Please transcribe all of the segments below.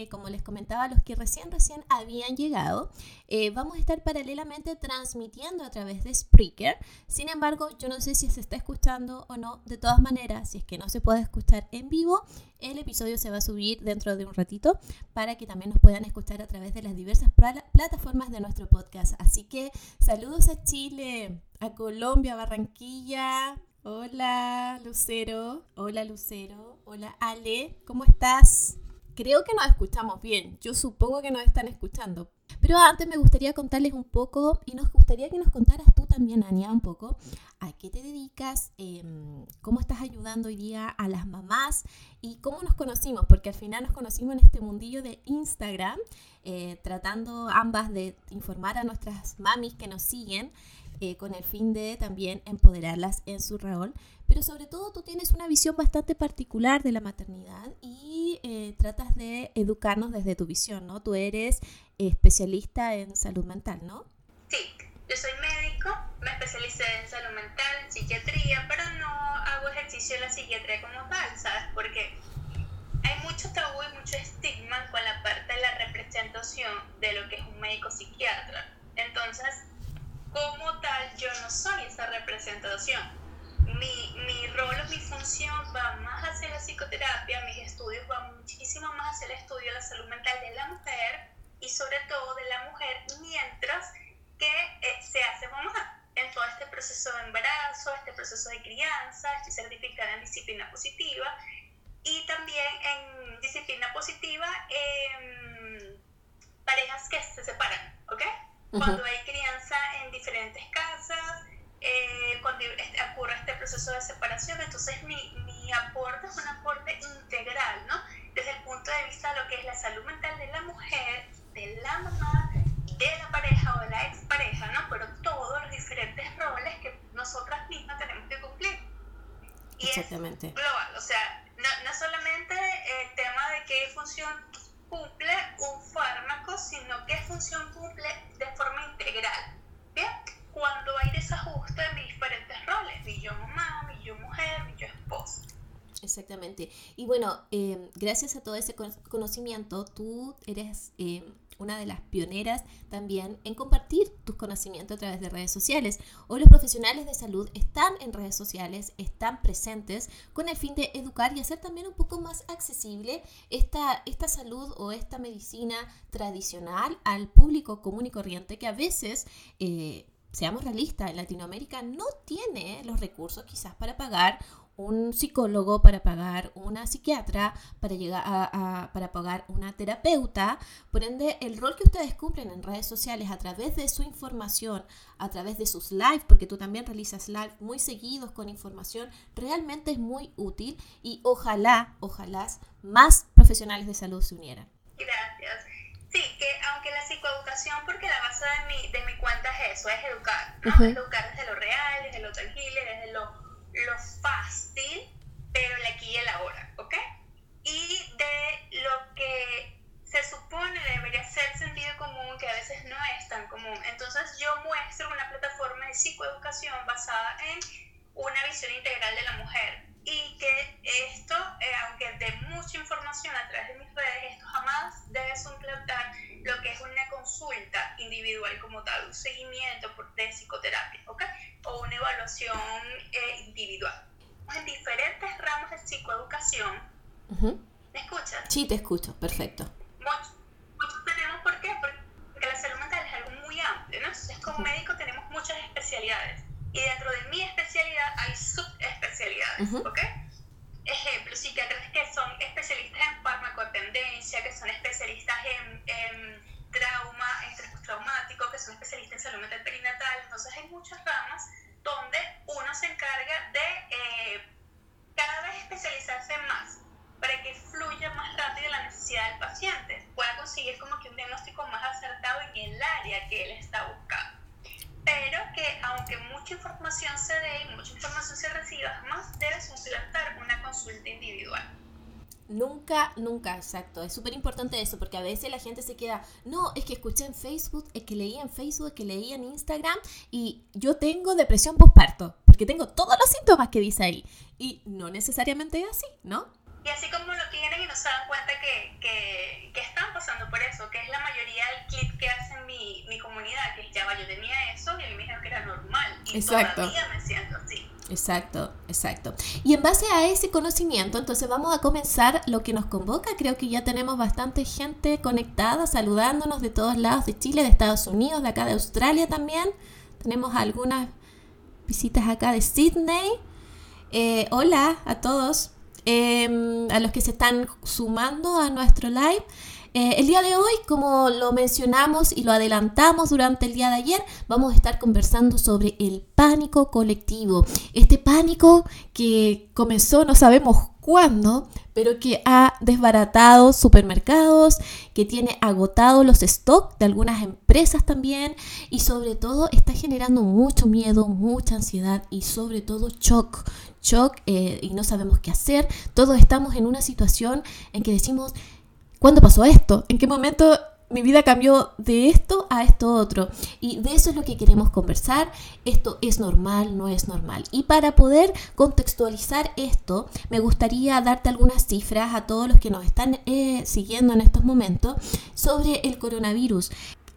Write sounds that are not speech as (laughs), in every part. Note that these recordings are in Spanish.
eh, como les comentaba, los que recién, recién habían llegado, eh, vamos a estar paralelamente transmitiendo a través de Spreaker. Sin embargo, yo no sé si se está escuchando o no. De todas maneras, si es que no se puede escuchar en vivo, el episodio se va a subir dentro de un ratito para que también nos puedan escuchar a través de las diversas plataformas de nuestro podcast. Así que saludos a Chile, a Colombia, Barranquilla, Hola Lucero, hola Lucero, hola Ale, ¿cómo estás? Creo que nos escuchamos bien, yo supongo que nos están escuchando. Pero antes me gustaría contarles un poco y nos gustaría que nos contaras tú también, Ania, un poco a qué te dedicas, em, cómo estás ayudando hoy día a las mamás y cómo nos conocimos, porque al final nos conocimos en este mundillo de Instagram, eh, tratando ambas de informar a nuestras mamis que nos siguen eh, con el fin de también empoderarlas en su rol. Pero sobre todo tú tienes una visión bastante particular de la maternidad y eh, tratas de educarnos desde tu visión, ¿no? Tú eres especialista en salud mental, ¿no? Sí, yo soy médico, me especialicé en salud mental, en psiquiatría, pero no hago ejercicio en la psiquiatría como tal, ¿sabes? Porque hay mucho tabú y mucho estigma con la parte de la representación de lo que es un médico psiquiatra. Entonces, como tal, yo no soy esa representación. Mi, mi rol o mi función va más hacia la psicoterapia, mis estudios van muchísimo más hacia el estudio de la salud mental de la mujer y sobre todo de la mujer mientras que eh, se hace mamá. En todo este proceso de embarazo, este proceso de crianza, estoy certificada en disciplina positiva y también en disciplina positiva en parejas que se separan, ¿ok? Cuando hay crianza en diferentes casas, cuando ocurre este proceso de separación, entonces mi, mi aporte es un aporte integral, ¿no? Desde el punto de vista de lo que es la salud mental de la mujer, de la mamá, de la pareja o de la expareja, ¿no? Pero todos los diferentes roles que nosotras mismas tenemos que cumplir. Y Exactamente. es global, o sea, no, no solamente el tema de qué función cumple un fármaco, sino qué función cumple de forma integral. ¿Bien? Cuando hay desajuste en mi yo mamá, mi yo mujer, mi yo esposa. Exactamente. Y bueno, eh, gracias a todo ese conocimiento, tú eres eh, una de las pioneras también en compartir tus conocimientos a través de redes sociales. Hoy los profesionales de salud están en redes sociales, están presentes con el fin de educar y hacer también un poco más accesible esta, esta salud o esta medicina tradicional al público común y corriente que a veces... Eh, seamos realistas, en Latinoamérica no tiene los recursos quizás para pagar un psicólogo, para pagar una psiquiatra, para, llegar a, para pagar una terapeuta. Por ende, el rol que ustedes cumplen en redes sociales a través de su información, a través de sus lives, porque tú también realizas live muy seguidos con información, realmente es muy útil y ojalá, ojalá más profesionales de salud se unieran. Psicoeducación, porque la base de mi, de mi cuenta es eso, es educar, ¿no? Educar desde lo real, desde lo tangible, desde lo lo fácil, pero el aquí y el ahora, ¿ok? Y de lo que se supone debería ser sentido común, que a veces no es tan común. Entonces yo muestro una plataforma de psicoeducación basada en una visión integral de la mujer y que esto, eh, aunque de mucha información a través de mis redes, esto jamás debe suplantar lo que es una consulta individual como tal, un seguimiento de psicoterapia, ¿ok? O una evaluación eh, individual. En diferentes ramas de psicoeducación. ¿Me escuchas? Sí, te escucho, perfecto. Muchos, muchos tenemos, ¿por qué? Porque la salud mental es algo muy amplio, ¿no? Entonces, como médico tenemos muchas especialidades y dentro de mi especialidad hay subespecialidades, ¿ok? Ejemplo, psiquiatras que son especialistas en farmacodependencia, que son especialistas en, trauma, en estrés traumático, que son especialistas en salud mental perinatal. Entonces hay muchas ramas donde uno se encarga de eh, cada vez especializarse más para que fluya más rápido la necesidad del paciente, pueda conseguir como que un diagnóstico más acertado en el área que él está buscando pero que aunque mucha información se dé y mucha información se reciba, jamás debe suplantar una consulta individual. Nunca, nunca, exacto. Es súper importante eso, porque a veces la gente se queda, no, es que escuché en Facebook, es que leí en Facebook, es que leí en Instagram, y yo tengo depresión postparto, porque tengo todos los síntomas que dice ahí. Y no necesariamente es así, ¿no? Y así como lo quieren y no se dan cuenta que, que, están pasando por eso, que es la mayoría del clip que hace mi, mi comunidad, que ya yo tenía eso y a mí me dijeron que era normal. Y Exacto. todavía me siento así. Exacto, exacto. Y en base a ese conocimiento, entonces vamos a comenzar lo que nos convoca. Creo que ya tenemos bastante gente conectada, saludándonos de todos lados, de Chile, de Estados Unidos, de acá de Australia también. Tenemos algunas visitas acá de Sydney. Eh, hola a todos em, a los que se están sumando a nuestro live. Eh, el día de hoy, como lo mencionamos y lo adelantamos durante el día de ayer, vamos a estar conversando sobre el pánico colectivo. Este pánico que comenzó no sabemos pero que ha desbaratado supermercados, que tiene agotado los stocks de algunas empresas también y sobre todo está generando mucho miedo, mucha ansiedad y sobre todo shock. Shock eh, y no sabemos qué hacer. Todos estamos en una situación en que decimos, ¿Cuándo pasó esto? ¿En qué momento mi vida cambió de esto a esto otro? Y de eso es lo que queremos conversar. Esto es normal, no es normal. Y para poder contextualizar esto, me gustaría darte algunas cifras a todos los que nos están eh, siguiendo en estos momentos sobre el coronavirus.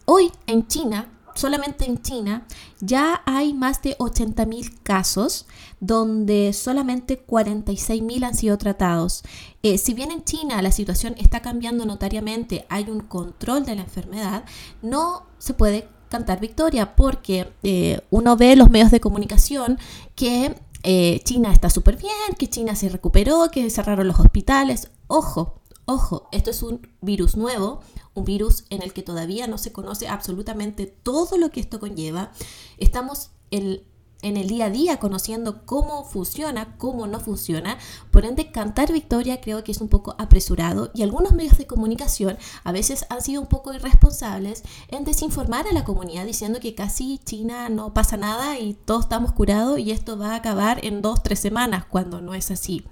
Hoy en China solamente en China ya hay más de 80.000 casos donde solamente 46.000 han sido tratados. Eh, si bien en China la situación está cambiando notariamente, hay un control de la enfermedad, no se puede cantar victoria porque eh, uno ve los medios de comunicación que eh, China está súper bien, que China se recuperó, que cerraron los hospitales. Ojo, Ojo, esto es un virus nuevo, un virus en el que todavía no se conoce absolutamente todo lo que esto conlleva. Estamos en, el día a día conociendo cómo funciona, cómo no funciona. Por ende, cantar victoria creo que es un poco apresurado y algunos medios de comunicación a veces han sido un poco irresponsables en desinformar a la comunidad diciendo que casi China no pasa nada y todos estamos curados y esto va a acabar en dos, tres semanas, cuando no es así.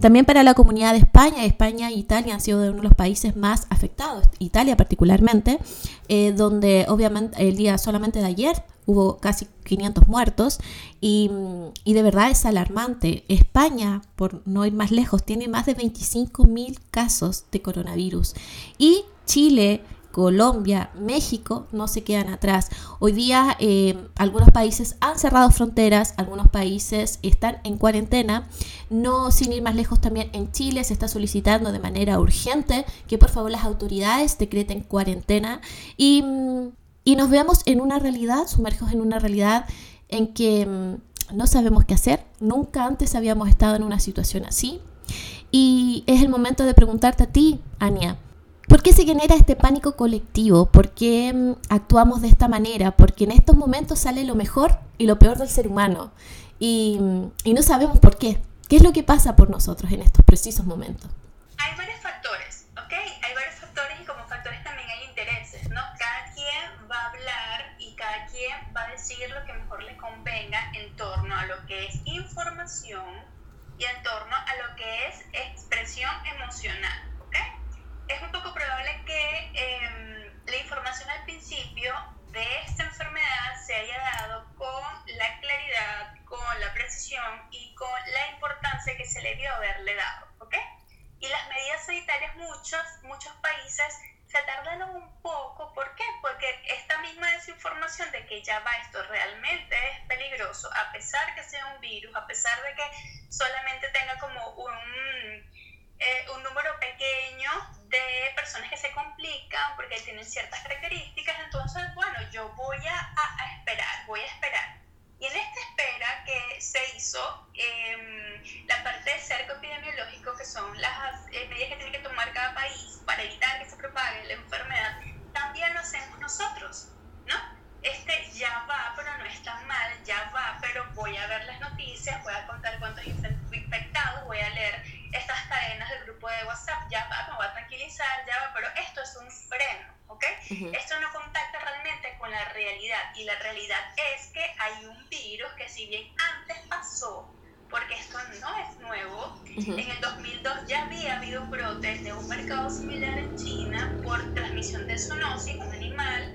También para la comunidad de España, España e Italia han sido uno de los países más afectados, Italia particularmente, eh, donde obviamente el día solamente de ayer hubo casi 500 muertos y, y, de verdad es alarmante. España, por no ir más lejos, tiene más de 25.000 casos de coronavirus y Chile Colombia, México no se quedan atrás. Hoy día eh, algunos países han cerrado fronteras, algunos países están en cuarentena. No sin ir más lejos también en Chile se está solicitando de manera urgente que por favor las autoridades decreten cuarentena y, y nos veamos en una realidad, sumergidos en una realidad en que mm, no sabemos qué hacer. Nunca antes habíamos estado en una situación así. Y es el momento de preguntarte a ti, Ania, ¿Por qué se genera este pánico colectivo? ¿Por qué mm, actuamos de esta manera? Porque en estos momentos sale lo mejor y lo peor del ser humano y, mm, y no sabemos por qué. ¿Qué es lo que pasa por nosotros en estos precisos momentos? Hay varios factores, ¿ok? Hay varios factores y como factores también hay intereses, ¿no? Cada quien va a hablar y cada quien va a decir lo que mejor le convenga en torno a lo que es información y en torno a lo que es expresión emocional es un poco probable que em, la información al principio de esta enfermedad se haya dado con la claridad, con la precisión y con la importancia que se le dio haberle dado, ¿ok? Y las medidas sanitarias, muchos, muchos países se tardaron un poco, ¿por qué? Porque esta misma desinformación de que ya va, esto realmente es peligroso, a pesar que sea un virus, a pesar de que solamente tenga como un eh, un número pequeño de personas que se complican porque tienen ciertas características, entonces, bueno, yo voy a, a, esperar, voy a esperar. Y en esta espera que se hizo, eh, la parte de cerco epidemiológico, que son las eh, medidas que tiene que tomar cada país para evitar que se propague la enfermedad, también lo hacemos nosotros, ¿no? Este ya va, pero no está mal, ya va, pero voy a ver las noticias, voy a contar cuántos infectados, voy a leer estas cadenas del grupo de WhatsApp, ya va, me voy a tranquilizar, ya va, pero esto es un freno, Esto no contacta realmente con la realidad y la realidad es que hay un virus que si bien antes pasó, porque esto no es nuevo, en el 2002 ya había habido brotes de un mercado similar en China por transmisión de zoonosis, un animal,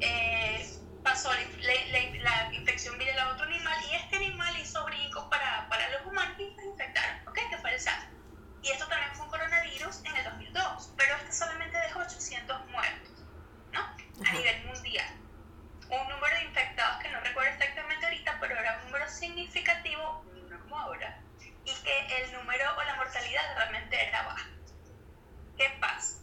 eh, pasó la, infección viral a otro animal y este animal hizo brincos para, para los humanos y se infectaron, ¿ok? Que fue el SARS. Y esto también fue un coronavirus en el 2002, pero este solamente dejó 800 muertos a nivel mundial. Un número de infectados que no recuerdo exactamente ahorita, pero era un número significativo, no como ahora, y que el número o la mortalidad realmente era baja. ¿Qué pasa?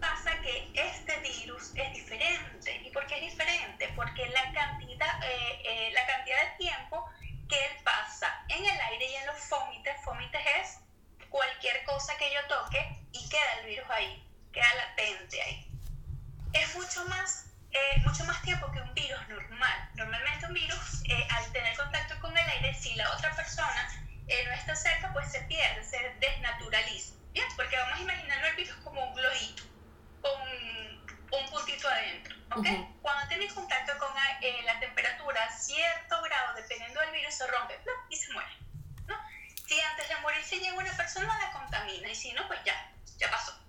Pasa que este virus es diferente. ¿Y por qué es diferente? Porque la cantidad, eh, eh, la cantidad de tiempo que él pasa en el aire y en los fómites, fómites es cualquier cosa que yo toque y queda el virus ahí, queda latente ahí es mucho más, eh, mucho más tiempo que un virus normal. Normalmente un virus, eh, al tener contacto con el aire, si la otra persona eh, no está cerca, pues se pierde, se desnaturaliza. Bien, porque vamos a imaginarnos el virus como un globito, con un puntito adentro. ¿okay? Uh -huh. Cuando tiene contacto con eh, la temperatura a cierto grado, dependiendo del virus, se rompe ¿no? y se muere. ¿no? Si antes de morirse llega una persona, la contamina y si no, pues ya, ya pasó.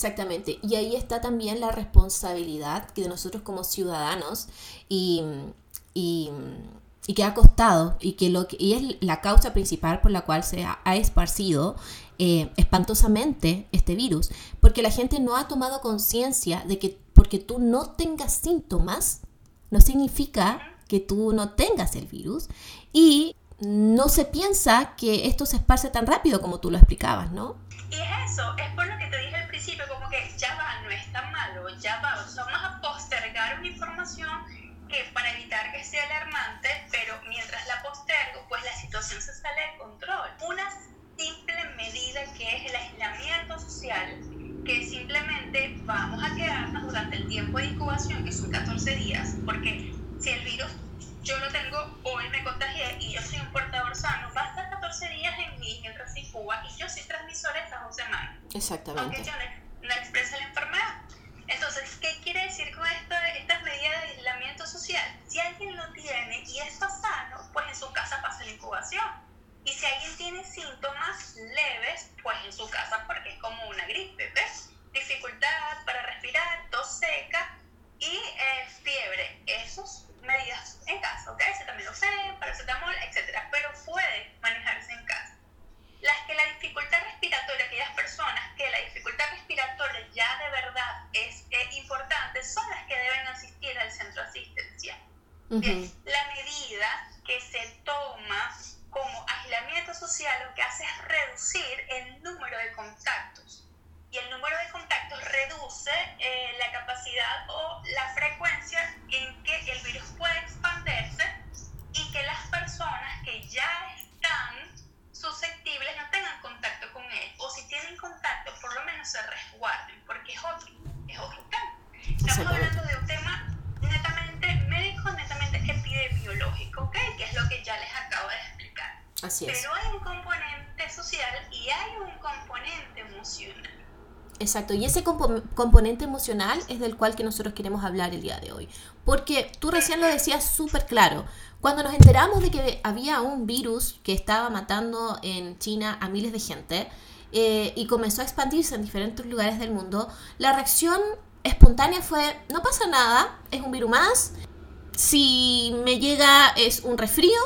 Exactamente. Y ahí está también la responsabilidad que de nosotros como ciudadanos y, y, y, que ha costado y que lo que, y es la causa principal por la cual se ha, ha esparcido eh, espantosamente este virus, porque la gente no ha tomado conciencia de que porque tú no tengas síntomas no significa que tú no tengas el virus y no se piensa que esto se esparce tan rápido como tú lo explicabas, ¿no? Y es eso, es por lo que te dije principio como que ya va, no es tan malo, ya va, o sea vamos a postergar una información que para evitar que sea alarmante, pero mientras la postergo, pues la situación se sale de control. Una simple medida que es el aislamiento social, que simplemente vamos a quedarnos durante el tiempo de incubación, que son 14 días, porque si el virus yo lo tengo hoy, me contagié y yo soy un portador sano, va a estar 14 días en mí, mientras en Cuba, y yo soy transmisor estas dos semanas. Exactamente. Aunque yo no, no Exacto, y ese componente emocional es del cual que nosotros queremos hablar el día de hoy. Porque tú recién lo decías súper claro, cuando nos enteramos de que había un virus que estaba matando en China a miles de gente eh, y comenzó a expandirse en diferentes lugares del mundo, la reacción espontánea fue, no pasa nada, es un virus más, si me llega es un resfrío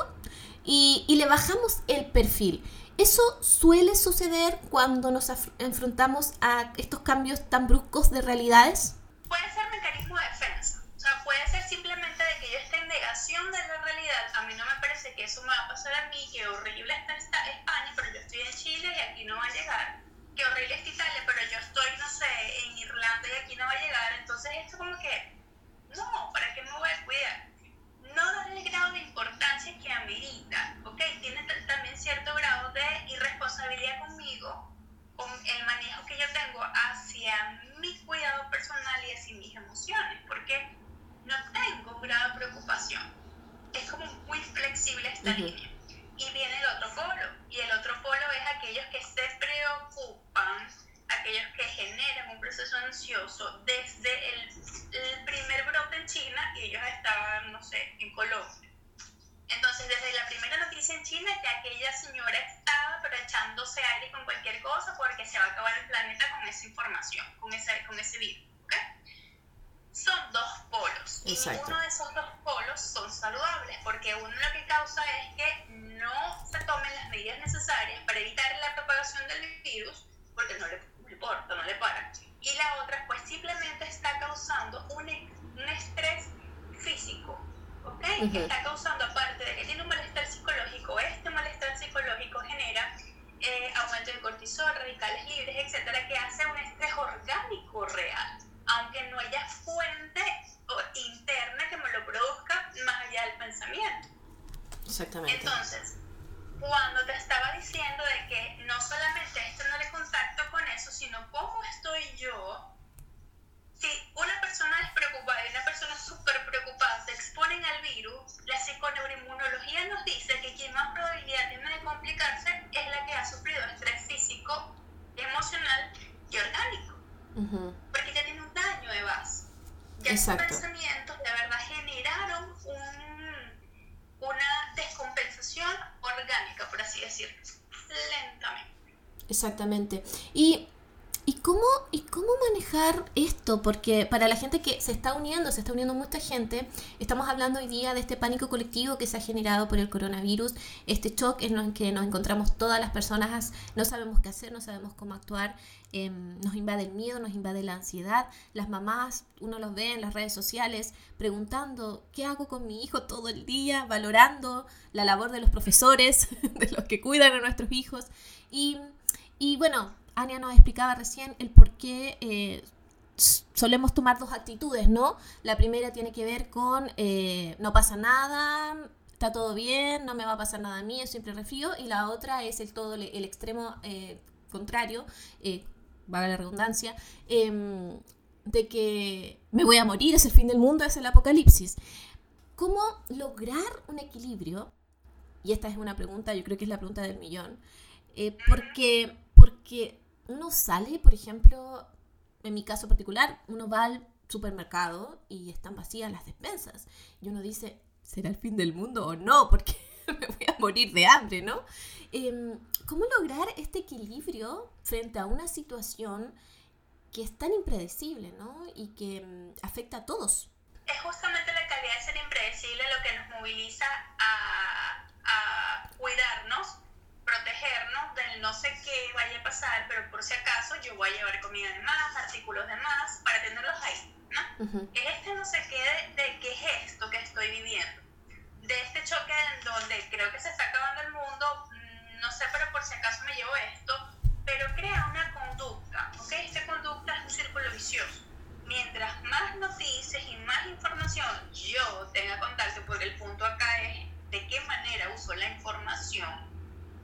y, y le bajamos el perfil. ¿Eso suele suceder cuando nos enfrentamos a estos cambios tan bruscos de realidades? Puede ser mecanismo de defensa. O sea, puede ser simplemente de que yo esté en negación de la realidad. A mí no me parece que eso me va a pasar a mí, que horrible está España, pero yo estoy en Chile y aquí no va a llegar. Que horrible está Italia, pero yo estoy, no sé, en Irlanda y aquí no va a llegar. Entonces esto como que, no, ¿para qué me voy a cuidar? No darle el grado de importancia que amerita, ¿ok? Tiene también cierto grado de irresponsabilidad conmigo, con el manejo que yo tengo hacia mi cuidado personal y hacia mis emociones, porque no tengo un grado de preocupación. Es como muy flexible esta línea. Y viene el otro polo, y el otro polo es aquellos que se preocupan aquellos que generan un proceso ansioso desde el, primer brote en China y ellos estaban, no sé, en Colombia. Entonces, desde la primera noticia en China, que aquella señora estaba pero echándose aire con cualquier cosa porque se va a acabar el planeta con esa información, con ese, con ese virus. Son dos polos. Y uno de esos dos polos son saludables porque uno lo que causa es que no se tomen las medidas necesarias para evitar la propagación del virus porque no le importa, no le para. Y la otra, pues simplemente está causando un, un estrés físico, ¿ok? Está causando, aparte de que tiene un malestar psicológico, este malestar psicológico genera eh, aumento de cortisol, radicales libres, etcétera, que hace un estrés orgánico real, aunque no haya fuente interna que me lo produzca más allá del pensamiento. Exactamente. Entonces, cuando te estaba diciendo de que no solamente es tener contacto con eso, sino cómo estoy yo. Si una persona es preocupada y una persona súper preocupada se exponen al virus, la psiconeuroinmunología nos dice que quien más probabilidad tiene de complicarse es la que ha sufrido estrés físico, emocional y orgánico. Porque ya tiene un daño de base. Ya Exacto. pensamientos de verdad generaron un, una descompensación orgánica, por así decirlo, lentamente. Exactamente. Y, ¿y, cómo, ¿Y cómo manejar esto? Porque para la gente que se está uniendo, se está uniendo mucha gente, estamos hablando hoy día de este pánico colectivo que se ha generado por el coronavirus, este shock en el que nos encontramos todas las personas, no sabemos qué hacer, no sabemos cómo actuar, em, nos invade el miedo, nos invade la ansiedad, las mamás, uno los ve en las redes sociales preguntando, ¿qué hago con mi hijo todo el día? Valorando la labor de los profesores, (laughs) de los que cuidan a nuestros hijos. Y y bueno, Ania nos explicaba recién el por qué eh, solemos tomar dos actitudes, ¿no? La primera tiene que ver con eh, no pasa nada, está todo bien, no me va a pasar nada a mí, yo siempre refío. Y la otra es el todo el extremo eh, contrario, valga la redundancia, em, de que me voy a morir, es el fin del mundo, es el apocalipsis. ¿Cómo lograr un equilibrio? Y esta es una pregunta, yo creo que es la pregunta del millón. porque porque uno sale, por ejemplo, en mi caso particular, uno va al supermercado y están vacías las despensas. Y uno dice, ¿será el fin del mundo o no? Porque (laughs) me voy a morir de hambre, ¿no? Em, ¿Cómo lograr este equilibrio frente a una situación que es tan impredecible, ¿no? Y que em, afecta a todos. Es justamente la calidad de ser impredecible lo que nos moviliza a, a cuidarnos protegernos del no sé qué vaya a pasar, pero por si acaso yo voy a llevar comida de más, artículos de más, para tenerlos ahí, ¿no? Es este no sé qué de, qué es esto que estoy viviendo, de este choque en donde creo que se está acabando el mundo, mm, no sé, pero por si acaso me llevo esto, pero crea una conducta, ¿ok? Esta conducta es un círculo vicioso. Mientras más noticias y más información yo tenga contacto, porque el punto acá es de qué manera uso la información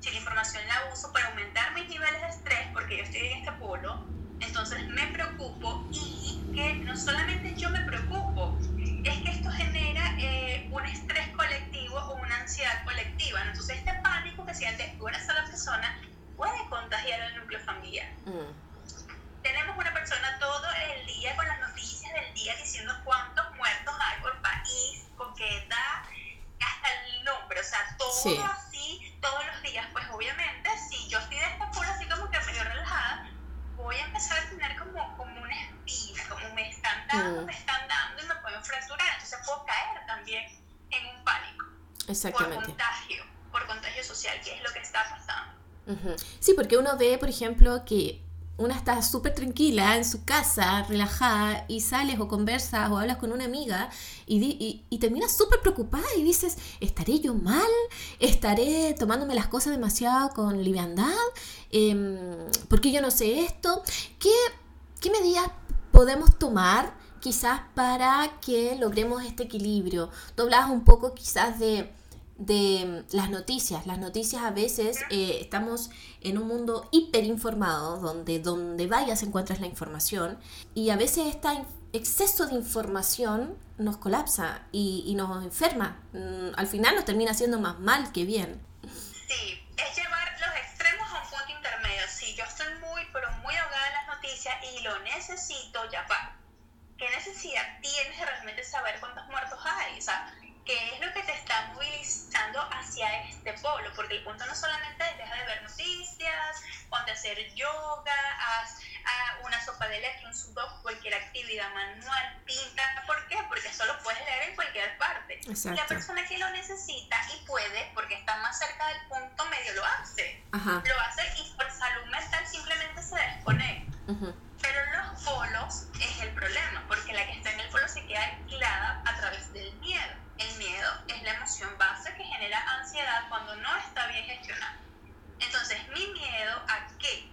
si la información la uso para aumentar mis niveles de estrés, porque yo estoy en este polo, entonces me preocupo y que no solamente yo me preocupo, es que esto genera eh, un estrés colectivo o una ansiedad colectiva. Entonces este pánico que siente una sola persona puede contagiar al núcleo familiar. Mm. Tenemos una persona todo el día con las noticias del día diciendo cuántos muertos hay por país, con qué edad, hasta el nombre, o sea, todo así, todos los días, pues obviamente, si yo estoy de esta forma así como que medio relajada, voy a empezar a tener como, como una espina, como me están dando, mm. me están dando y me pueden fracturar, entonces puedo caer también en un pánico. Exactamente. Por contagio, por contagio social, que es lo que está pasando. Sí, porque uno ve, por ejemplo, que una está súper tranquila en su casa, relajada, y sales o conversas o hablas con una amiga y, y, terminas súper preocupada y dices, ¿estaré yo mal? ¿Estaré tomándome las cosas demasiado con liviandad? Eh, ¿Por qué yo no sé esto? ¿Qué, ¿Qué medidas podemos tomar quizás para que logremos este equilibrio? Tú hablabas un poco quizás de de las noticias. Las noticias a veces eh, estamos en un mundo hiperinformado, donde donde vayas encuentras la información y a veces este exceso de información nos colapsa y, nos enferma. Mm, al final nos termina haciendo más mal que bien. Sí, es llevar los extremos a un punto intermedio. Si yo estoy muy, pero muy ahogada en las noticias y lo necesito, ya va. ¿Qué necesidad tienes de realmente saber cuántos muertos hay? O sea, qué es lo que te está movilizando hacia este polo, porque el punto no solamente es dejar de ver noticias, ponte a hacer yoga, haz, una sopa de leche, un sudoku, cualquier actividad manual, pinta, ¿por qué? Porque eso lo puedes leer en cualquier parte. La persona que lo necesita y puede, porque está más cerca del punto medio, lo hace. Lo hace y por salud mental simplemente se desconecta. Entonces, mi miedo a qué?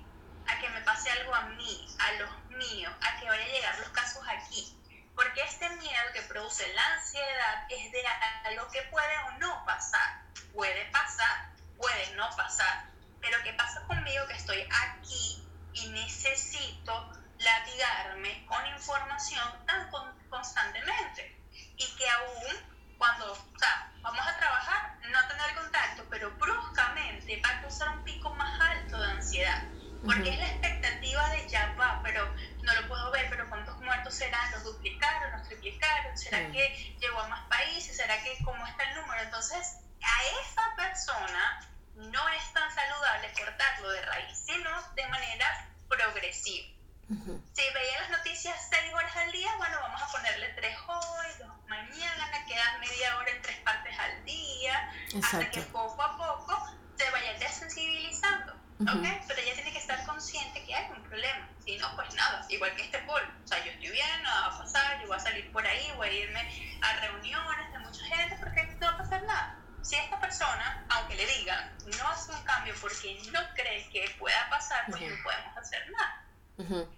A que me pase algo a mí, a los míos, a que vaya a llegar los casos aquí. Porque este miedo que produce la ansiedad es de algo que puede o no pasar. Puede pasar, puede no pasar. Pero ¿qué pasa conmigo que estoy aquí y necesito latigarme con información tan constantemente? Y que aún cuando, o sea, vamos a trabajar, no tener contacto, pero bruscamente va a causar un pico más alto de ansiedad. Porque es la expectativa de ya va, pero no lo puedo ver, pero ¿cuántos muertos serán? ¿Los duplicaron? ¿Los triplicaron? ¿Será que llegó a más países? ¿Será que cómo está el número? Entonces, a esa persona no es tan saludable cortarlo de raíz, sino de manera progresiva. Si veía las noticias seis horas al día, bueno, vamos a ponerle tres hoy, dos mañana, quedan media hora en tres partes al día, hasta que poco a poco se vaya desensibilizando. ¿ok? Pero ella tiene que estar consciente que hay un problema. Si no, pues nada, igual que este polo. O sea, yo estoy bien, nada va a pasar, yo voy a salir por ahí, voy a irme a reuniones de mucha gente porque no va a pasar nada. Si esta persona, aunque le digan, no hace un cambio porque no cree que pueda pasar, pues no podemos hacer nada. Los que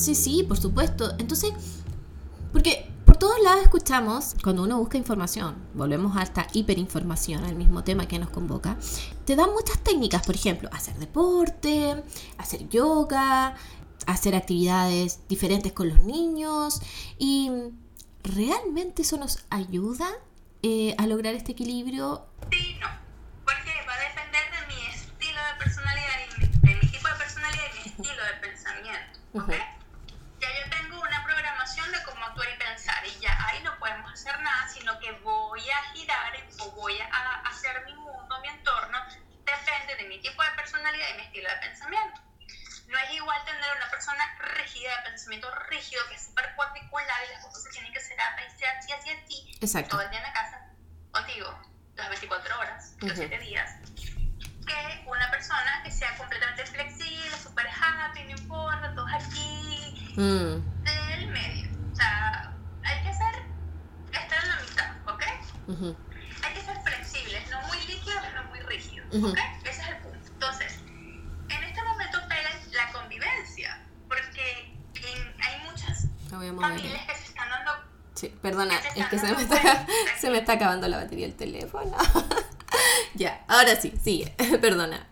Sí, sí, por supuesto. Entonces, porque todos lados escuchamos, cuando uno busca información, volvemos a esta hiperinformación, al mismo tema que nos convoca, te dan muchas técnicas, por ejemplo, hacer deporte, hacer yoga, hacer actividades diferentes con los niños y ¿realmente eso nos ayuda eh, a lograr este equilibrio? Sí, no, porque va a depender de mi estilo de personalidad, y de mi tipo de personalidad y mi estilo de pensamiento. ¿okay? Personalidad y mi estilo de pensamiento. No es igual tener una persona rígida, de pensamiento rígido, que es súper particular y las cosas se tienen que hacer así, así, así, así, Exacto. todo el día en la casa, contigo, las 24 horas, los 7 días, que una persona que sea completamente flexible, súper happy, no importa, todos aquí, mm. del medio. O sea, hay que ser, estar en la mitad, ¿ok? Hay que ser flexibles, no muy líquidos, no muy rígidos, ¿ok? Ese es el punto. Entonces, en este momento pega la convivencia, porque hay muchas familias que se están dando... Sí, perdona, es que se me, está, (laughs) se me está acabando la batería del teléfono. (laughs) ya, ahora sí, sigue, (laughs) perdona.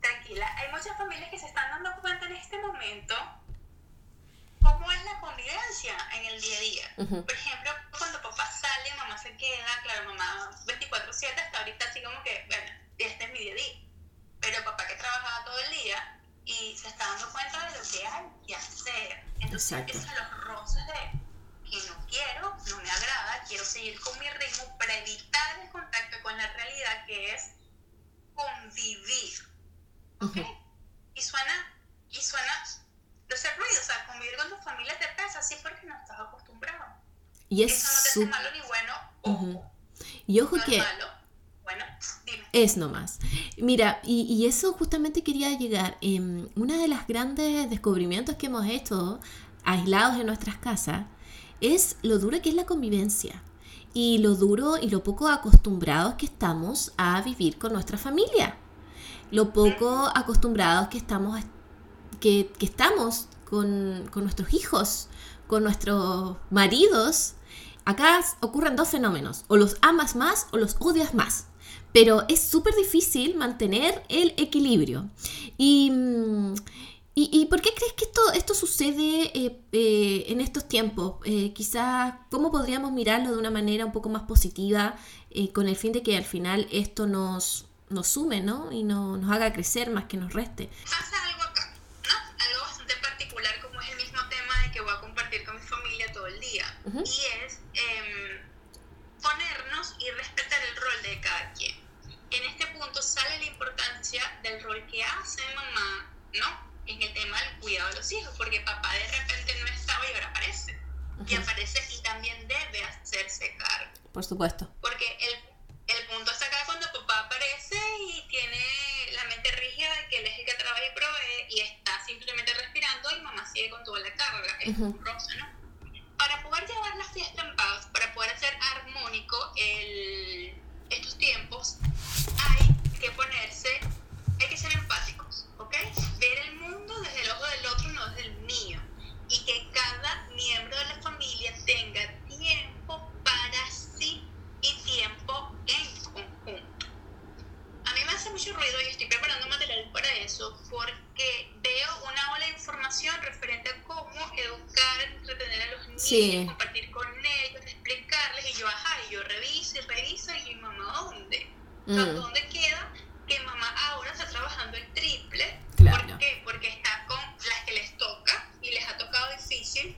Tranquila, hay muchas familias que se están dando cuenta en este momento cómo es la convivencia en el día a día. Por ejemplo, cuando papá sale, mamá se queda, claro, mamá 24/7 hasta ahorita así como que, bueno, este es mi día a día. Pero papá que trabajaba todo el día y se está dando cuenta de lo que hay que hacer. Entonces empiezan los roces de que no quiero, no me agrada, quiero seguir con mi ritmo para evitar el contacto con la realidad que es convivir. ¿Ok? Y suena, y suena, no sé ruido, o sea, convivir con tu familia te pesa así porque no estás acostumbrado. Y es Eso no te hace malo ni bueno, ojo. Y ojo que... Es malo. Bueno, dime. Es nomás. Mira, y, eso justamente quería llegar. Eh, una de las grandes descubrimientos que hemos hecho aislados en nuestras casas es lo duro que es la convivencia y lo duro y lo poco acostumbrados que estamos a vivir con nuestra familia. Lo poco acostumbrados que estamos, que, estamos con, con nuestros hijos, con nuestros maridos. Acá ocurren dos fenómenos, o los amas más o los odias más pero es súper difícil mantener el equilibrio. Y, mm, ¿Y, por qué crees que esto, esto sucede eh, eh, en estos tiempos? Eh, quizás, ¿cómo podríamos mirarlo de una manera un poco más positiva con el fin de que al final esto nos, nos sume, ¿no? Y no, nos haga crecer más que nos reste. Pasa algo acá, ¿no? Algo bastante particular como es el mismo tema de que voy a compartir con mi familia todo el día. Y es em, ponernos y respetar el rol de cada quien. Punto sale la importancia del rol que hace mamá, ¿no? en el tema del cuidado de los hijos, porque papá de repente no estaba y ahora aparece. Y aparece y también debe hacerse cargo. Por supuesto. Porque el, el punto está acá cuando papá aparece y tiene la mente rígida de que él es el que trabaja y provee y está simplemente respirando y mamá sigue con toda la carga. Es un rosa, ¿no? Para poder llevar la fiesta en paz, para poder hacer armónico el, estos tiempos, hay que ponerse, hay que ser empáticos, ¿ok? Ver el mundo desde el ojo del otro, no desde el mío. Y que cada miembro de la familia tenga tiempo para sí y tiempo en conjunto. A mí me hace mucho ruido y estoy preparando material para eso porque veo una ola de información referente a cómo educar, los niños, compartir con ellos, explicarles. Y yo, ajá, y yo reviso y reviso y mi mamá, ¿dónde? Mm. ¿Dónde queda que mamá ahora está trabajando el triple ¿Por qué? Porque está con las que les toca y les ha tocado difícil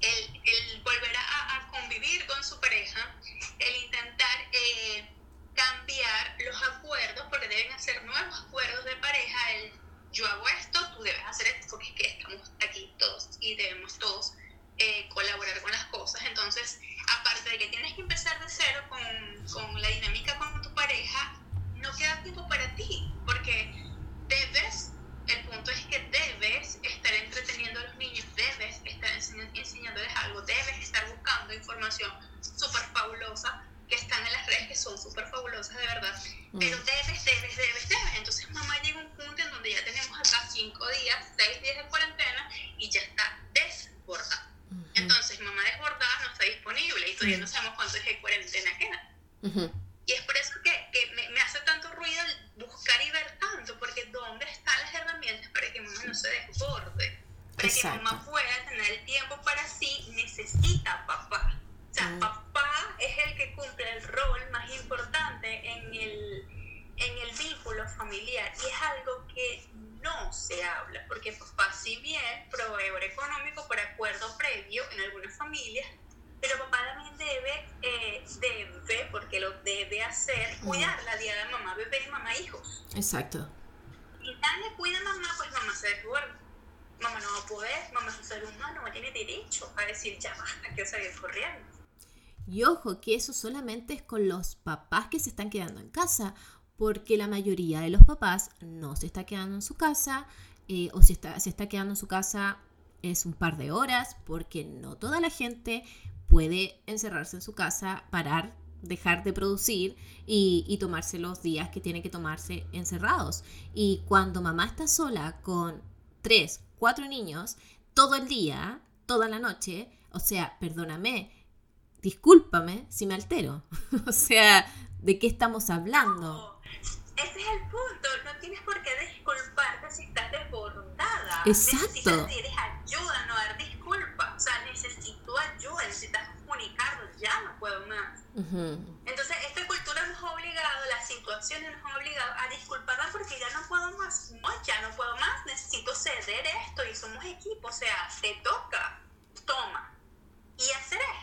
el, el, volver a, a, convivir con su pareja, el intentar eh, cambiar los acuerdos, porque deben hacer nuevos acuerdos de pareja, el yo hago esto, tú debes hacer esto, porque es que estamos aquí todos y debemos todos eh, colaborar con las cosas. Entonces, aparte de que tienes que empezar de cero con, con la dinámica con tu pareja, no queda tiempo para ti, porque debes el punto es que debes estar entreteniendo a los niños, debes estar enseñándoles algo, debes estar buscando información súper fabulosa que están en las redes, que son súper fabulosas de verdad, mm. pero debes, debes, debes, debes. Entonces mamá llega a un punto en donde ya tenemos acá cinco días, seis días de cuarentena y ya está desbordada. Entonces mamá desbordada no está todavía no sabemos cuánto es de cuarentena queda por eso que, que me, me, hace tanto ruido buscar y ver tanto, porque ¿dónde están las herramientas para que mamá no se desborde? Para que mamá pueda tener el tiempo para sí, necesita papá. O sea, mm. papá es el que cumple el rol más importante en el, en el vínculo familiar y es algo que no se habla, porque papá si bien proveedor económico por acuerdo previo en algunas familias, pero papá también debe, eh, debe, porque lo debe hacer, cuidar la día de mamá, bebé y mamá hijos. Exacto. Y tan le cuida a mamá, pues mamá se desborda. Mamá no va a poder, mamá es un ser humano, no tiene derecho a decir ya basta, que salir corriendo. Y ojo, que eso solamente es con los papás que se están quedando en casa, porque la mayoría de los papás no se está quedando en su casa, eh, o se está, se está quedando en su casa es un par de horas, porque no toda la gente puede encerrarse en su casa, parar, dejar de producir y, y, tomarse los días que tiene que tomarse encerrados. Y cuando mamá está sola con tres, cuatro niños, todo el día, toda la noche, o sea, perdóname, discúlpame si me altero. (laughs) o sea, ¿de qué estamos hablando? ese es el punto, no tienes por qué disculparte si estás desbordada. Exacto. Necesitas, tienes ayuda, no dar disculpas. O sea, necesito ayuda, necesitas comunicarlo, ya no puedo más. Entonces, esta cultura nos ha obligado, las situaciones nos han obligado a disculparnos porque ya no puedo más. No, ya no puedo más, necesito ceder esto y somos equipo, o sea, te toca, toma. Y hacer esto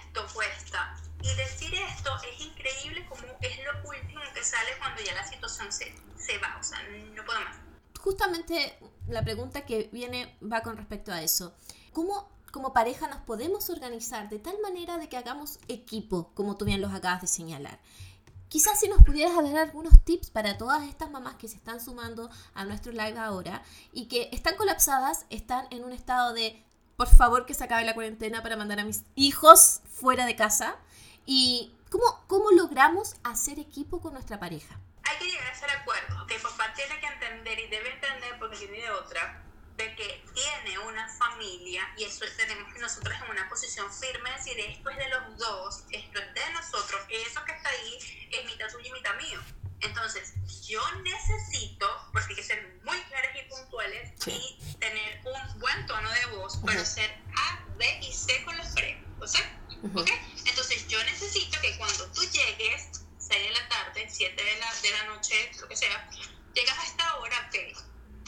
Y decir esto es increíble como es lo último que sale cuando ya la situación se, se va, o sea, no puedo más. Justamente la pregunta que viene va con respecto a eso. ¿Cómo como pareja nos podemos organizar de tal manera de que hagamos equipo, como tú bien los acabas de señalar? Quizás si nos pudieras dar algunos tips para todas estas mamás que se están sumando a nuestro live ahora y que están colapsadas, están en un estado de por favor que se acabe la cuarentena para mandar a mis hijos fuera de casa ¿Y cómo, cómo logramos hacer equipo con nuestra pareja? Hay que llegar a hacer acuerdos, que papá tiene que entender y debe entender porque tiene de otra, de que tiene una familia y eso tenemos nosotros en una posición firme decir esto es de los dos, esto es de nosotros, eso que está ahí es mitad tuyo y mitad mío. Entonces, yo necesito, porque hay que ser muy claros y puntuales y tener un buen tono de voz para ser A, B y C con los frenos. ¿Ok? Entonces, yo necesito que cuando tú llegues, 6 de la tarde, 7 de la, de la noche, lo que sea, llegas a esta hora, te,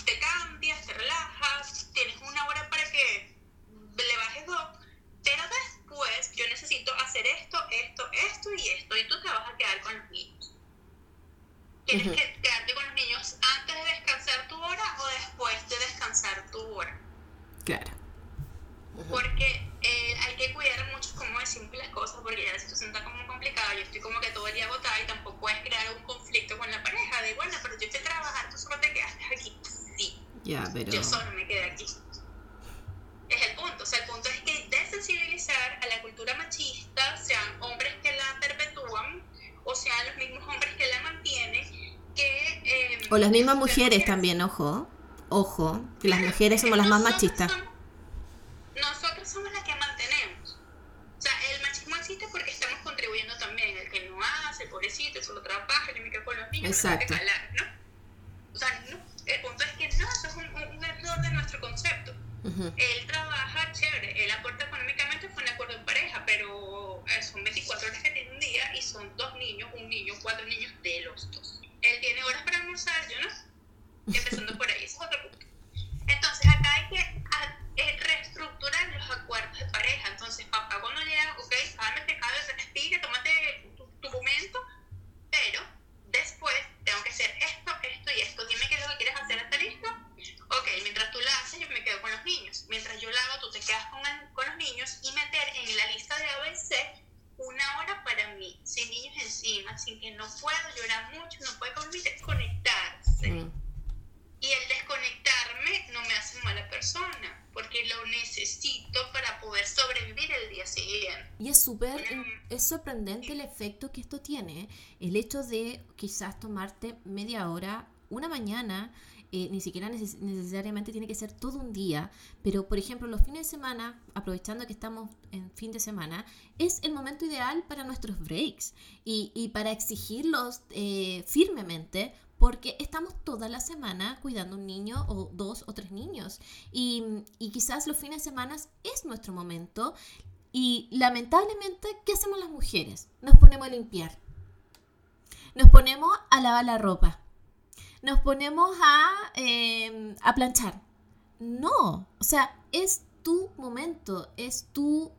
te cambias, te relajas, tienes una hora para que le bajes dos, pero después yo necesito hacer esto, esto, esto y esto, y tú te vas a quedar con los niños. Tienes que quedarte con las mismas mujeres también, ojo. Ojo, que las mujeres somos las más machistas. nosotros somos las que mantenemos. O sea, el machismo existe porque estamos contribuyendo también. El que no hace, pobrecito, solo trabaja, yo me quedo con los niños, Exacto. ¿no? O sea, no. El punto es que no, eso es un, un error de nuestro concepto. Él trabaja chévere, él aporta económicamente, fue un acuerdo en pareja, pero eh, son 24 horas que tiene un día y son dos niños, un niño, cuatro niños de los dos. Él tiene horas para almorzar, yo no. Empezando por ahí, ese es otro punto. Entonces, acá hay que a, eh, reestructurar los acuerdos de pareja. Entonces, papá, cuando llega, ok, cálmate, cálmate, respire, tómate tu, tu momento, pero después tengo que hacer esto, esto y esto. Dime qué es lo que quieres hacer, ¿está listo? Ok, mientras tú la haces, yo me quedo con los niños. Mientras yo la hago, tú te quedas con, el, con los niños y meter en la lista de ABC una hora para mí, sin niños encima, sin que no puedo llorar mucho, no puedo conmigo desconectarse. Mm. Y el desconectarme no me hace mala persona, porque lo necesito para poder sobrevivir el día siguiente. Y es súper, es sorprendente el efecto que esto tiene, el hecho de quizás tomarte media hora, una mañana, eh, ni siquiera neces necesariamente tiene que ser todo un día, pero por ejemplo los fines de semana, aprovechando que estamos en fin de semana, es el momento ideal para nuestros breaks y, y para exigirlos eh, firmemente porque estamos toda la semana cuidando un niño o dos o tres niños y, quizás los fines de semana es nuestro momento y lamentablemente, ¿qué hacemos las mujeres? Nos ponemos a limpiar. Nos ponemos a lavar la ropa nos ponemos a, eh, a planchar. No, o sea, es tu momento, es tu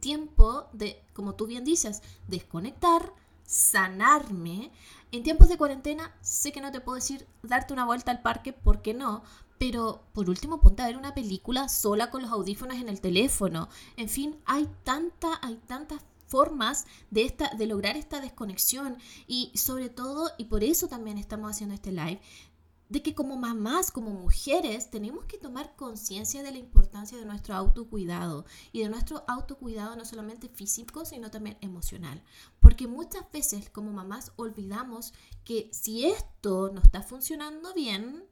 tiempo de, como tú bien dices, desconectar, sanarme. En tiempos de cuarentena sé que no te puedo decir darte una vuelta al parque, porque no, pero por último ponte a ver una película sola con los audífonos en el teléfono. En fin, hay tanta, hay tantas formas de, esta, de lograr esta desconexión y sobre todo, y por eso también estamos haciendo este live, de que como mamás, como mujeres, tenemos que tomar conciencia de la importancia de nuestro autocuidado y de nuestro autocuidado no solamente físico, sino también emocional. Porque muchas veces como mamás olvidamos que si esto no está funcionando bien,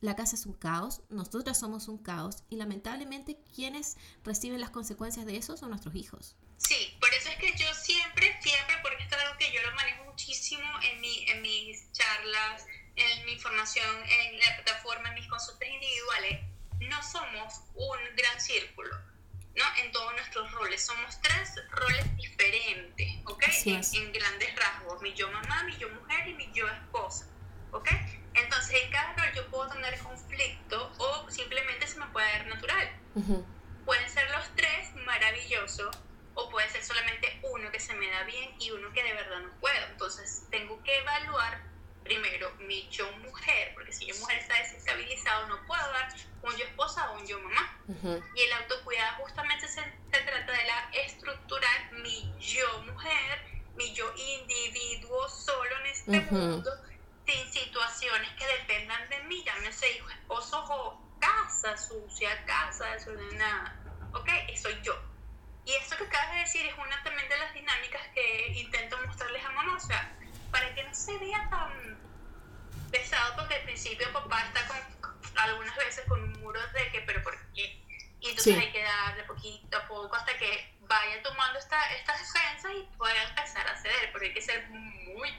la casa es un caos, nosotras somos un caos y lamentablemente quienes reciben las consecuencias de eso son nuestros hijos. Sí, por eso es que yo siempre, siempre, porque es algo que yo lo manejo muchísimo en, mi, en mis charlas, en mi formación en la plataforma, en mis consultas individuales, no somos un gran círculo, ¿no? En todos nuestros roles. Somos tres roles diferentes, ¿ok? En, grandes rasgos. Mi yo mamá, mi yo mujer y mi yo esposa, ¿ok? Entonces, en cada rol yo puedo tener conflicto o simplemente se me puede dar natural. Pueden ser los tres, maravilloso, o puede ser solamente uno que se me da bien y uno que de verdad no puedo. Entonces, tengo que evaluar primero mi yo mujer, porque si yo mujer está desestabilizado, no puedo dar un yo esposa o un yo mamá. Y el autocuidado justamente se, trata de la estructurar mi yo mujer, mi yo individuo solo en este mundo, sin situaciones que dependan de mí, llámese hijo, esposo o casa sucia, casa desordenada. ¿Ok? Eso soy yo. Y esto que acabas de decir es una también de las dinámicas que intento mostrarles a mamá. O sea, para que no se vea tan pesado, porque al principio papá está con, algunas veces con un muro de que, pero ¿por qué? Y entonces hay que darle poquito a poco hasta que vaya tomando esta, estas defensas y pueda empezar a ceder, pero hay que ser muy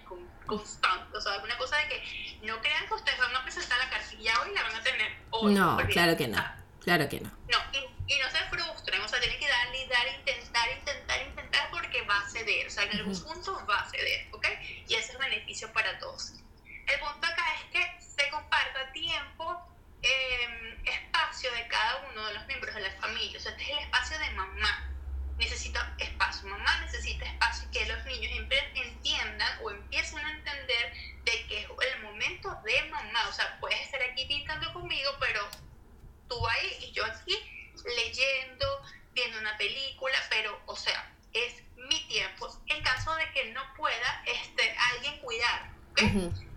constante. O sea, una cosa de que no crean que ustedes van a presentar la cartilla hoy y la van a tener hoy. No, claro que no. Claro que no. No, y, no se frustren, o sea, tienen que darle, dar, intentar, intentar, intentar porque va a ceder, o sea, en algún punto va a ceder, ¿ok? Y ese es beneficio para todos. El punto acá es que se comparta tiempo, eh, espacio de cada uno de los miembros de la familia, o sea, este es el espacio de mamá. Necesita espacio, mamá necesita espacio que los niños entiendan o empiecen a entender de que es el momento de mamá. O sea, puedes estar aquí pintando conmigo, pero tú ahí y yo aquí leyendo, viendo una película, pero, o sea, es mi tiempo. En caso de que no pueda este, alguien cuidar,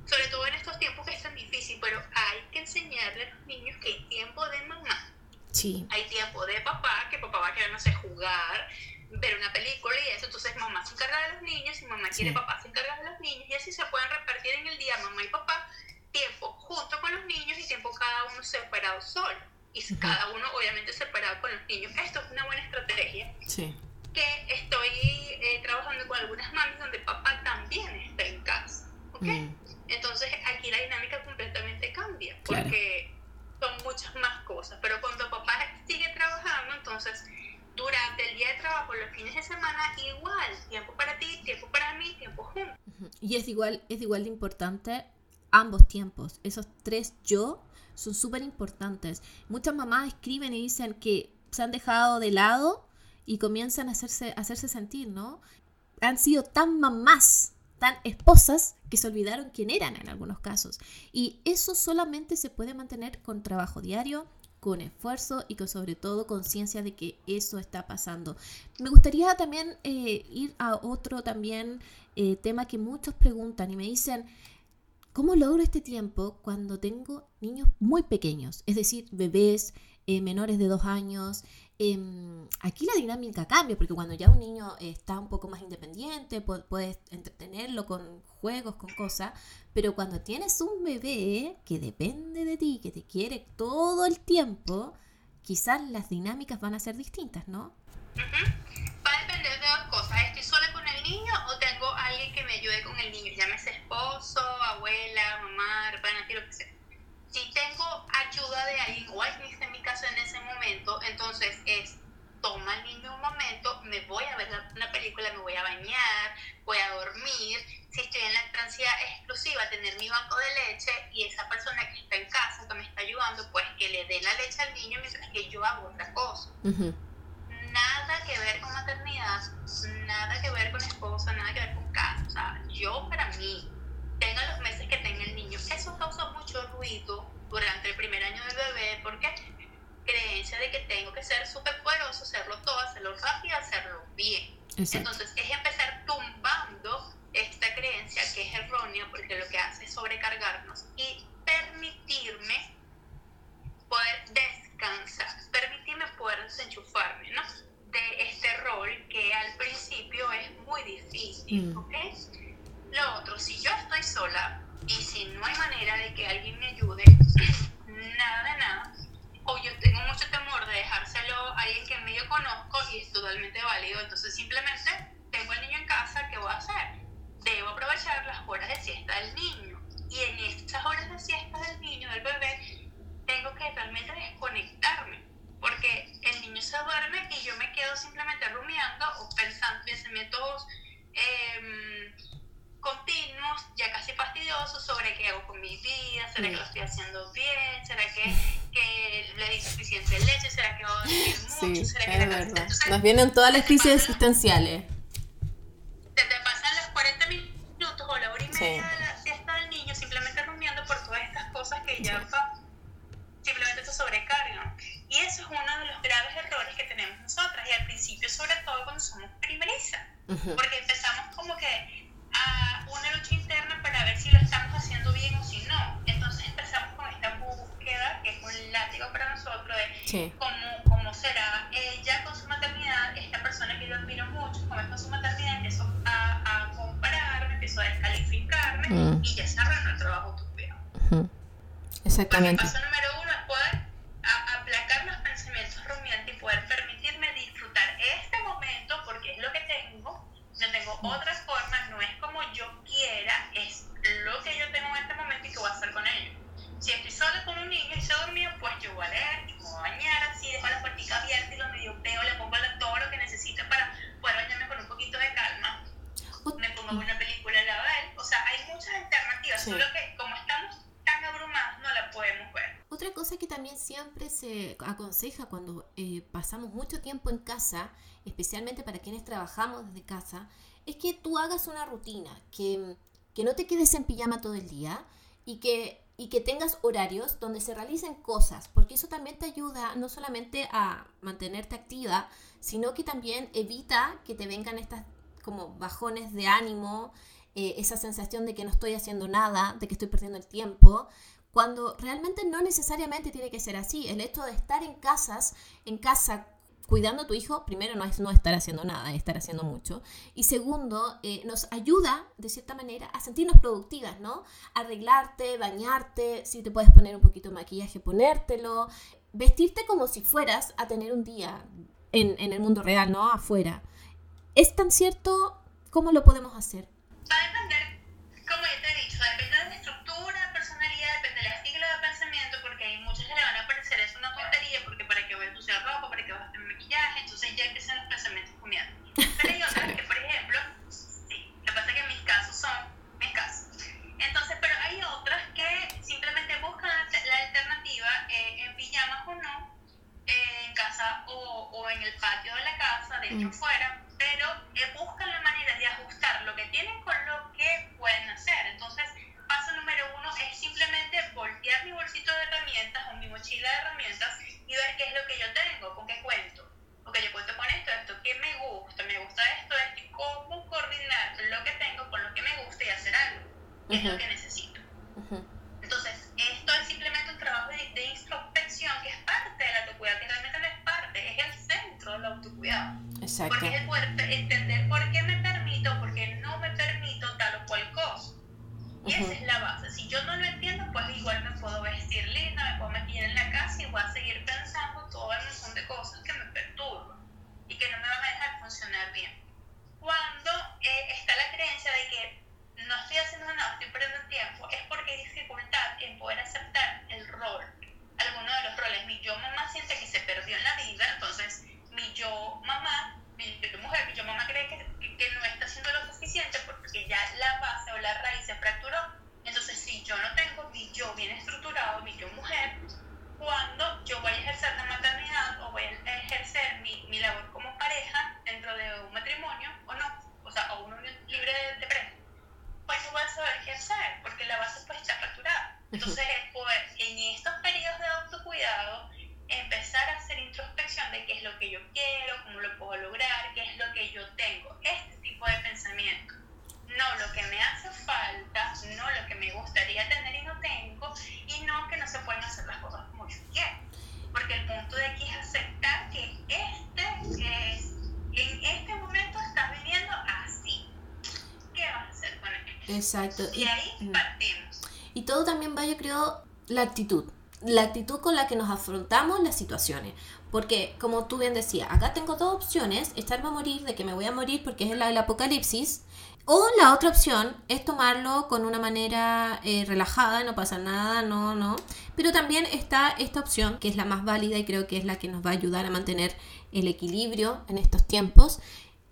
Sobre todo en estos tiempos que es tan difícil, pero hay que enseñarle a los niños que hay tiempo de mamá. Sí. Hay tiempo de papá, que papá va a querer, no sé, jugar, ver una película y eso. Entonces mamá se encarga de los niños y mamá quiere papá se encarga de los niños y así se pueden repartir en el día mamá y papá tiempo junto con los niños y tiempo cada uno separado solo y cada uno obviamente separado con los niños. Esto es una buena estrategia. Sí. Que estoy eh, trabajando con algunas mamis donde papá también está en casa. ¿Ok? Mm. Entonces aquí la dinámica completamente cambia porque son muchas más cosas. Pero cuando papá sigue trabajando, entonces durante el día de trabajo, los fines de semana, igual, tiempo para ti, tiempo para mí, tiempo juntos. Y es igual, es igual de importante ambos tiempos, esos tres yo son súper importantes. Muchas mamás escriben y dicen que se han dejado de lado y comienzan a hacerse, a hacerse sentir, ¿no? Han sido tan mamás, tan esposas, que se olvidaron quién eran en algunos casos. Y eso solamente se puede mantener con trabajo diario, con esfuerzo y con sobre todo conciencia de que eso está pasando. Me gustaría también eh, ir a otro también eh, tema que muchos preguntan y me dicen, ¿Cómo logro este tiempo cuando tengo niños muy pequeños? Es decir, bebés, eh, menores de dos años. Em, aquí la dinámica cambia porque cuando ya un niño está un poco más independiente, puedes entretenerlo con juegos, con cosas, pero cuando tienes un bebé que depende de ti, que te quiere todo el tiempo, quizás las dinámicas van a ser distintas, ¿no? Va a depender de dos cosas. ¿Estoy sola con el niño o tengo alguien que me ayude con el niño? Llámese esposo, abuela, mamá, hermana, lo que sea. Si tengo ayuda de alguien, o alguien en mi casa en ese momento, entonces es toma al niño un momento, me voy a ver una película, me voy a bañar, voy a dormir. Si estoy en la lactancia exclusiva, tener mi banco de leche y esa persona que está en casa, que me está ayudando, pues que le dé la leche al niño mientras que yo hago otra cosa nada que ver con maternidad, nada que ver con esposa, nada que ver con casa. O sea, yo para mí, tenga los meses que tenga el niño. Eso causa mucho ruido durante el primer año del bebé porque creencia de que tengo que ser súper poderoso, hacerlo todo, hacerlo rápido, hacerlo bien. Exacto. Entonces es empezar tumbando esta creencia que es errónea porque lo que hace es sobrecargarnos y permitirme poder descansar, permitirme poder desenchufarme ¿no? de este rol que al principio es muy difícil. Mm. ¿ok? Y si no hay manera de que alguien me ayude, vienen todas las crisis existenciales. aconseja cuando eh, pasamos mucho tiempo en casa, especialmente para quienes trabajamos desde casa, es que tú hagas una rutina, que, que no te quedes en pijama todo el día y que, y que tengas horarios donde se realicen cosas, porque eso también te ayuda no solamente a mantenerte activa, sino que también evita que te vengan estas como bajones de ánimo, eh, esa sensación de que no estoy haciendo nada, de que estoy perdiendo el tiempo, cuando realmente no necesariamente tiene que ser así. El hecho de estar en casas, en casa cuidando a tu hijo, primero no es no estar haciendo nada, es estar haciendo mucho. Y segundo, eh, nos ayuda, de cierta manera, a sentirnos productivas, ¿no? Arreglarte, bañarte, si te puedes poner un poquito de maquillaje, ponértelo. Vestirte como si fueras a tener un día en, en el mundo real, ¿no? Afuera. ¿Es tan cierto? ¿Cómo lo podemos hacer? Va a depender, como ya te he dicho, depende voy ropa, para qué vas a maquillaje, entonces ya empiezan los pensamientos comiendo. Pero hay otras (laughs) que, por ejemplo, de qué es lo que yo quiero, cómo lo puedo lograr, qué es lo que yo tengo. Este tipo de pensamiento. No lo que me hace falta, no lo que me gustaría tener y no tengo, y no que no se pueden hacer las cosas como yo quiero. Porque el punto de aquí es aceptar que este es, en este momento estás viviendo así. ¿Qué vas a hacer con esto? Exacto. Y, y ahí mm. partimos. Y todo también va, yo creo, la actitud la actitud con la que nos afrontamos las situaciones. Porque, como tú bien decías, acá tengo dos opciones, estarme a morir, de que me voy a morir porque es el, el apocalipsis, o la otra opción es tomarlo con una manera eh, relajada, no pasa nada, no, no. Pero también está esta opción, que es la más válida y creo que es la que nos va a ayudar a mantener el equilibrio en estos tiempos,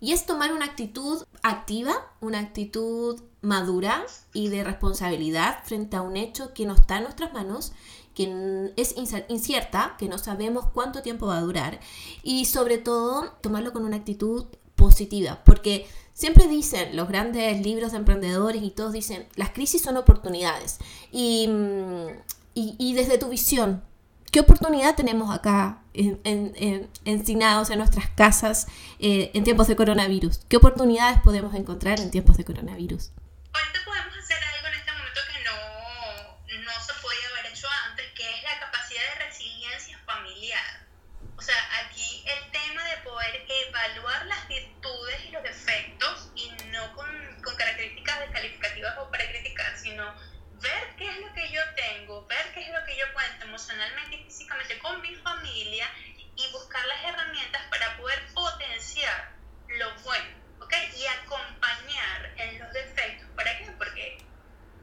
y es tomar una actitud activa, una actitud madura y de responsabilidad frente a un hecho que no está en nuestras manos que es incierta, que no sabemos cuánto tiempo va a durar y sobre todo tomarlo con una actitud positiva, porque siempre dicen los grandes libros de emprendedores y todos dicen, las crisis son oportunidades. Y, mm, y, desde tu visión, ¿qué oportunidad tenemos acá en, en, en nuestras casas eh, en tiempos de coronavirus? ¿Qué oportunidades podemos encontrar en tiempos de coronavirus? Emocionalmente y físicamente con mi familia y buscar las herramientas para poder potenciar lo bueno, ¿ok? Y acompañar en los defectos. ¿Para qué? Porque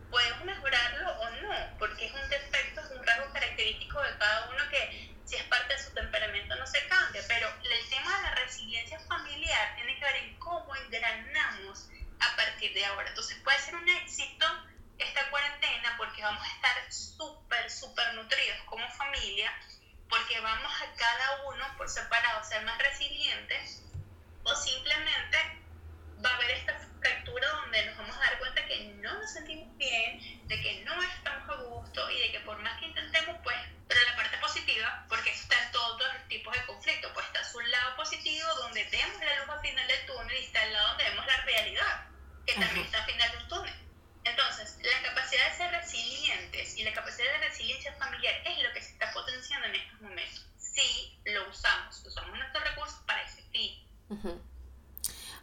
podemos mejorarlo o no, porque es un defecto, es un rasgo característico de cada uno que si es parte de su temperamento no se cambia, pero el tema de la resiliencia familiar tiene que ver en cómo engranamos a partir de ahora. Entonces puede ser un éxito esta cuarentena porque vamos a estar súper, súper nutridos como familia, porque vamos a cada uno por separado ser más resilientes o simplemente va a haber esta fractura donde nos vamos a dar cuenta que no nos sentimos bien, de que no estamos a gusto y de que por más que intentemos, pues, pero la parte positiva, porque eso está en todos los tipos de conflicto, pues está su lado positivo donde vemos la luz al final del túnel y está el lado donde vemos la realidad, que también está al final del túnel. Entonces, la capacidad de ser resilientes y la capacidad de resiliencia familiar es lo que se está potenciando en estos momentos. Si lo usamos, usamos nuestros recursos para ese fin.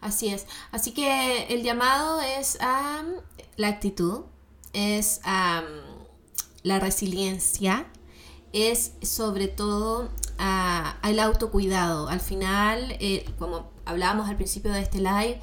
Así es. Así que el llamado es a la actitud, es a la resiliencia, es sobre todo al autocuidado. Al final, eh, como hablábamos al principio de este live,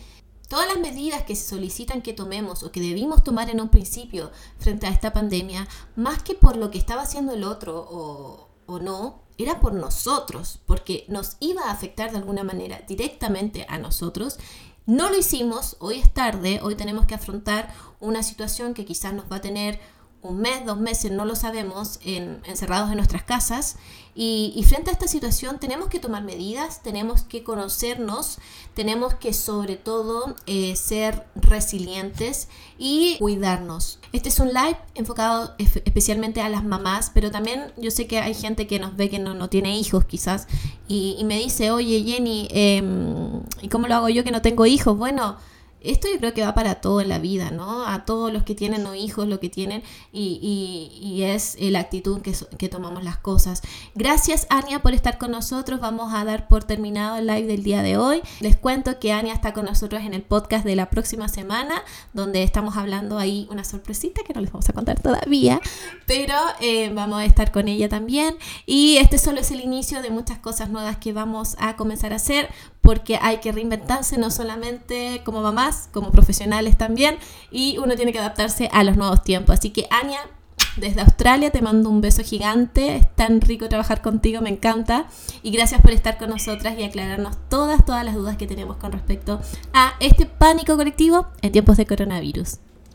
todas las medidas que se solicitan que tomemos o que debimos tomar en un principio frente a esta pandemia, más que por lo que estaba haciendo el otro o, o no, era por nosotros, porque nos iba a afectar de alguna manera directamente a nosotros. No lo hicimos, hoy es tarde, hoy tenemos que afrontar una situación que quizás nos va a tener un mes, dos meses, no lo sabemos, encerrados en nuestras casas. Y, frente a esta situación tenemos que tomar medidas, tenemos que conocernos, tenemos que sobre todo eh, ser resilientes y cuidarnos. Este es un live enfocado especialmente a las mamás, pero también yo sé que hay gente que nos ve que no, no tiene hijos quizás y, me dice, oye Jenny, em, ¿y cómo lo hago yo que no tengo hijos? Bueno, esto yo creo que va para todo en la vida, ¿no? A todos los que tienen o hijos, lo que tienen, y, es la actitud que, que, tomamos las cosas. Gracias, Ania, por estar con nosotros. Vamos a dar por terminado el live del día de hoy. Les cuento que Ania está con nosotros en el podcast de la próxima semana, donde estamos hablando ahí una sorpresita que no les vamos a contar todavía, pero eh, vamos a estar con ella también. Y este solo es el inicio de muchas cosas nuevas que vamos a comenzar a hacer porque hay que reinventarse no solamente como mamás, como profesionales también, y uno tiene que adaptarse a los nuevos tiempos. Así que Ania, desde Australia te mando un beso gigante, es tan rico trabajar contigo, me encanta, y gracias por estar con nosotras y aclararnos todas, todas las dudas que tenemos con respecto a este pánico colectivo en tiempos de coronavirus.